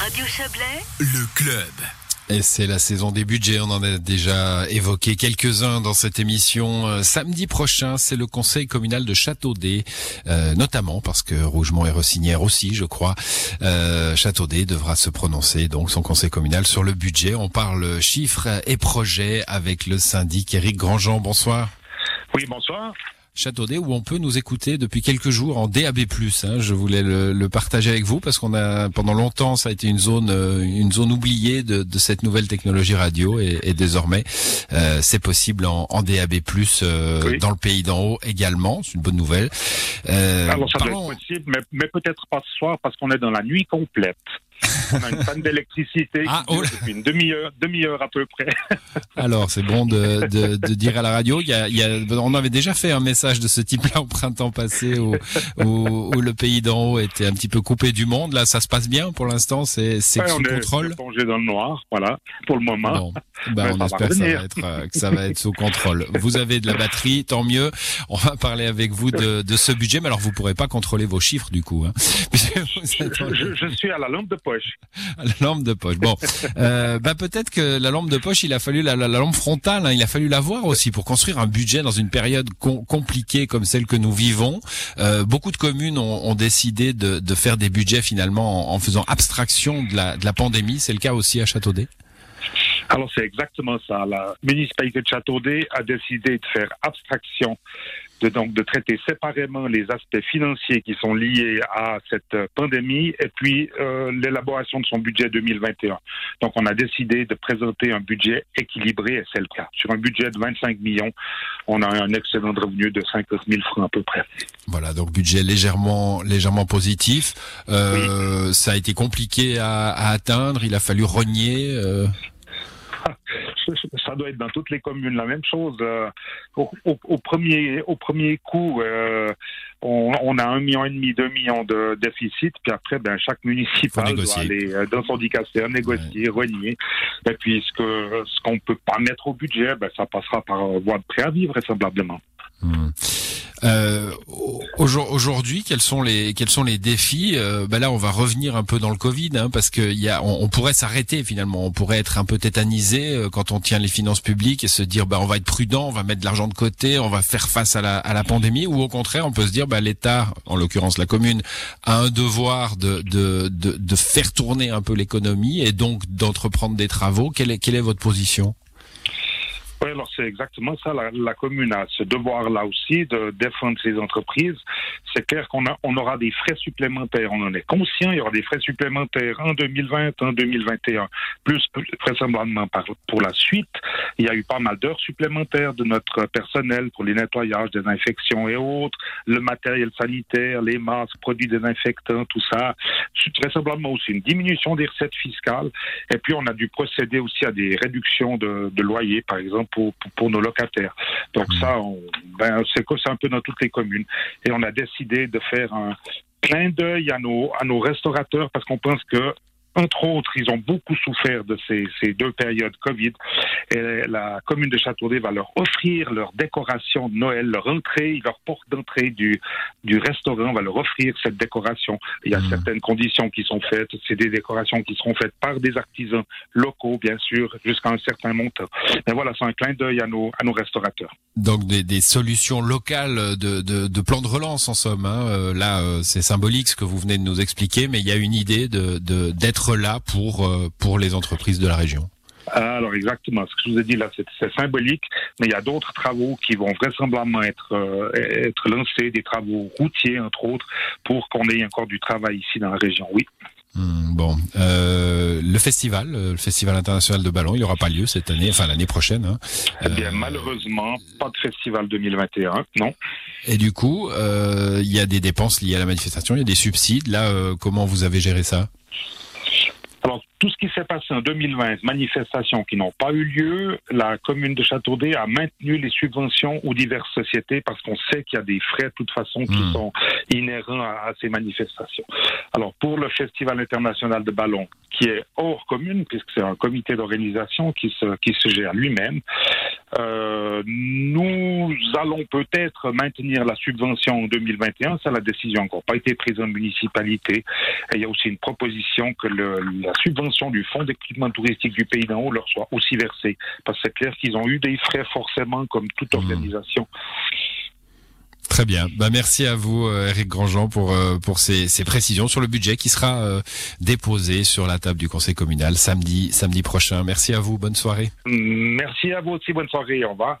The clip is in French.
Radio Chablais, Le club. Et c'est la saison des budgets, on en a déjà évoqué quelques-uns dans cette émission. Euh, samedi prochain, c'est le conseil communal de Châteaudet, euh, notamment parce que Rougemont est Rossinière aussi, je crois. Euh, Châteaudet devra se prononcer, donc son conseil communal, sur le budget. On parle chiffres et projets avec le syndic Éric Grandjean. Bonsoir. Oui, bonsoir. Châteaudet où on peut nous écouter depuis quelques jours en DAB+. Hein. Je voulais le, le, partager avec vous parce qu'on a pendant longtemps ça a été une zone euh, une zone oubliée de, de cette nouvelle technologie radio et, et désormais euh, c'est possible en, en DAB+ euh, Oui. dans le pays d'en haut également. C'est une bonne nouvelle. Euh, Alors, ça doit être possible, mais, mais peut-être pas ce soir parce qu'on est dans la nuit complète. On a une panne d'électricité Ah, oh depuis une demi-heure, demi-heure à peu près. Alors, c'est bon de, de, de dire à la radio. Il y a, il y a, on avait déjà fait un message de ce type-là au printemps passé, où, où, où le pays d'en haut était un petit peu coupé du monde. Là, ça se passe bien pour l'instant. C'est c'est Ouais, sous on contrôle. plongé dans le noir, voilà, pour le moment. Bon, ben, Ouais, on espère que ça, revenir. va être, euh, que ça va être sous contrôle. Vous avez de la batterie, tant mieux. On va parler avec vous de, de ce budget, mais alors vous pourrez pas contrôler vos chiffres du coup. Hein, je- je suis à la lampe de poche. la lampe de poche. Bon, euh, bah peut-être que la lampe de poche, il a fallu la, la- la lampe frontale, hein, il a fallu l'avoir aussi pour construire un budget dans une période com- compliquée comme celle que nous vivons. Euh, beaucoup de communes ont, ont décidé de, de faire des budgets finalement en, en faisant abstraction de la, de la pandémie. C'est le cas aussi à Châteaudet? Alors, c'est exactement ça. La municipalité de Châteaudet a décidé de faire abstraction, de, donc de traiter séparément les aspects financiers qui sont liés à cette euh, pandémie et puis euh, l'élaboration de son budget 2021. Donc, on a décidé de présenter un budget équilibré et c'est le cas. Sur un budget de 25 millions, on a un excédent de revenu de 50 000 francs à peu près. Voilà, donc budget légèrement légèrement positif. Euh, Ça a été compliqué à, à atteindre. Il a fallu renier. euh, ça doit être dans toutes les communes la même chose. Euh, au, au- au premier, au premier coup, euh, on, on a un million et demi, deux millions de déficit, puis après, ben, chaque municipal doit aller euh, dans son dicaster, négocier, renier. Et puis, ce que ce qu'on peut pas mettre au budget, ben, ça passera par voie de préavis, vraisemblablement. Hmm. Euh, aujourd- Aujourd'hui, quels sont les quels sont les défis euh, bah Là, on va revenir un peu dans le Covid, hein, parce que y a, on, pourrait s'arrêter finalement, on pourrait être un peu tétanisé euh, quand on tient les finances publiques et se dire, bah, on va être prudent, on va mettre de l'argent de côté, on va faire face à la, pandémie, ou au contraire, on peut se dire, bah, l'État, en l'occurrence la commune, a un devoir de faire tourner un peu l'économie et donc d'entreprendre des travaux. Quelle est votre position? Oui, alors c'est exactement ça. La, la commune a ce devoir-là aussi de défendre ses entreprises. C'est clair qu'on a, on aura des frais supplémentaires. On en est conscient. Il y aura des frais supplémentaires en 2020, en 2021, plus vraisemblablement pour la suite. Il y a eu pas mal d'heures supplémentaires de notre personnel pour les nettoyages, des infections et autres, le matériel sanitaire, les masques, produits désinfectants, tout ça. Vraisemblablement aussi une diminution des recettes fiscales. Et puis, on a dû procéder aussi à des réductions de, de loyers, par exemple, pour, pour, pour nos locataires. Donc ça, on, ben, c'est un peu dans toutes les communes. Et on a décidé de faire un clin d'œil à nos, à nos restaurateurs parce qu'on pense que entre autres, ils ont beaucoup souffert de ces, ces deux périodes Covid. Et la commune de Châteaudet va leur offrir leur décoration de Noël, leur entrée, leur porte d'entrée du, du restaurant va leur offrir cette décoration. Il y a Mhm. certaines conditions qui sont faites. C'est des décorations qui seront faites par des artisans locaux, bien sûr, jusqu'à un certain montant. Mais voilà, c'est un clin d'œil à nos, à nos restaurateurs. Donc des, des solutions locales de, de, de plan de relance en somme. Hein. Euh, Là, euh, c'est symbolique ce que vous venez de nous expliquer, mais il y a une idée de de- d'être là pour euh, pour les entreprises de la région. Alors exactement, ce que je vous ai dit là, c'est c'est symbolique, mais il y a d'autres travaux qui vont vraisemblablement être euh, être lancés, des travaux routiers entre autres, pour qu'on ait encore du travail ici dans la région. Oui. Hmm, bon, euh, le festival, euh, le festival international de ballon, il n'aura pas lieu cette année, enfin l'année prochaine. Hein. Eh bien, Euh, malheureusement, pas de festival 2021, non. Et du coup, euh, il y a des dépenses liées à la manifestation, il y a des subsides. Là, euh, comment vous avez géré ça? Alors, tout ce qui s'est passé en 2020, manifestations qui n'ont pas eu lieu, la commune de Châteaudet a maintenu les subventions aux diverses sociétés parce qu'on sait qu'il y a des frais de toute façon qui Hmm. sont inhérents à, à ces manifestations. Alors, pour le Festival international de ballon, qui est hors commune, puisque c'est un comité d'organisation qui se, qui se gère lui-même. Euh, allons peut-être maintenir la subvention en 2021. Ça, la décision n'a encore pas été prise en municipalité. Et il y a aussi une proposition que le, la subvention du fonds d'équipement touristique du Pays d'en haut leur soit aussi versée. Parce que c'est clair qu'ils ont eu des frais forcément, comme toute mmh. organisation. Très bien. Bah, merci à vous, euh, Eric Grandjean, pour, euh, pour ces, ces, précisions sur le budget qui sera euh, déposé sur la table du Conseil communal samedi, samedi prochain. Merci à vous. Bonne soirée. Merci à vous aussi. Bonne soirée. Au revoir.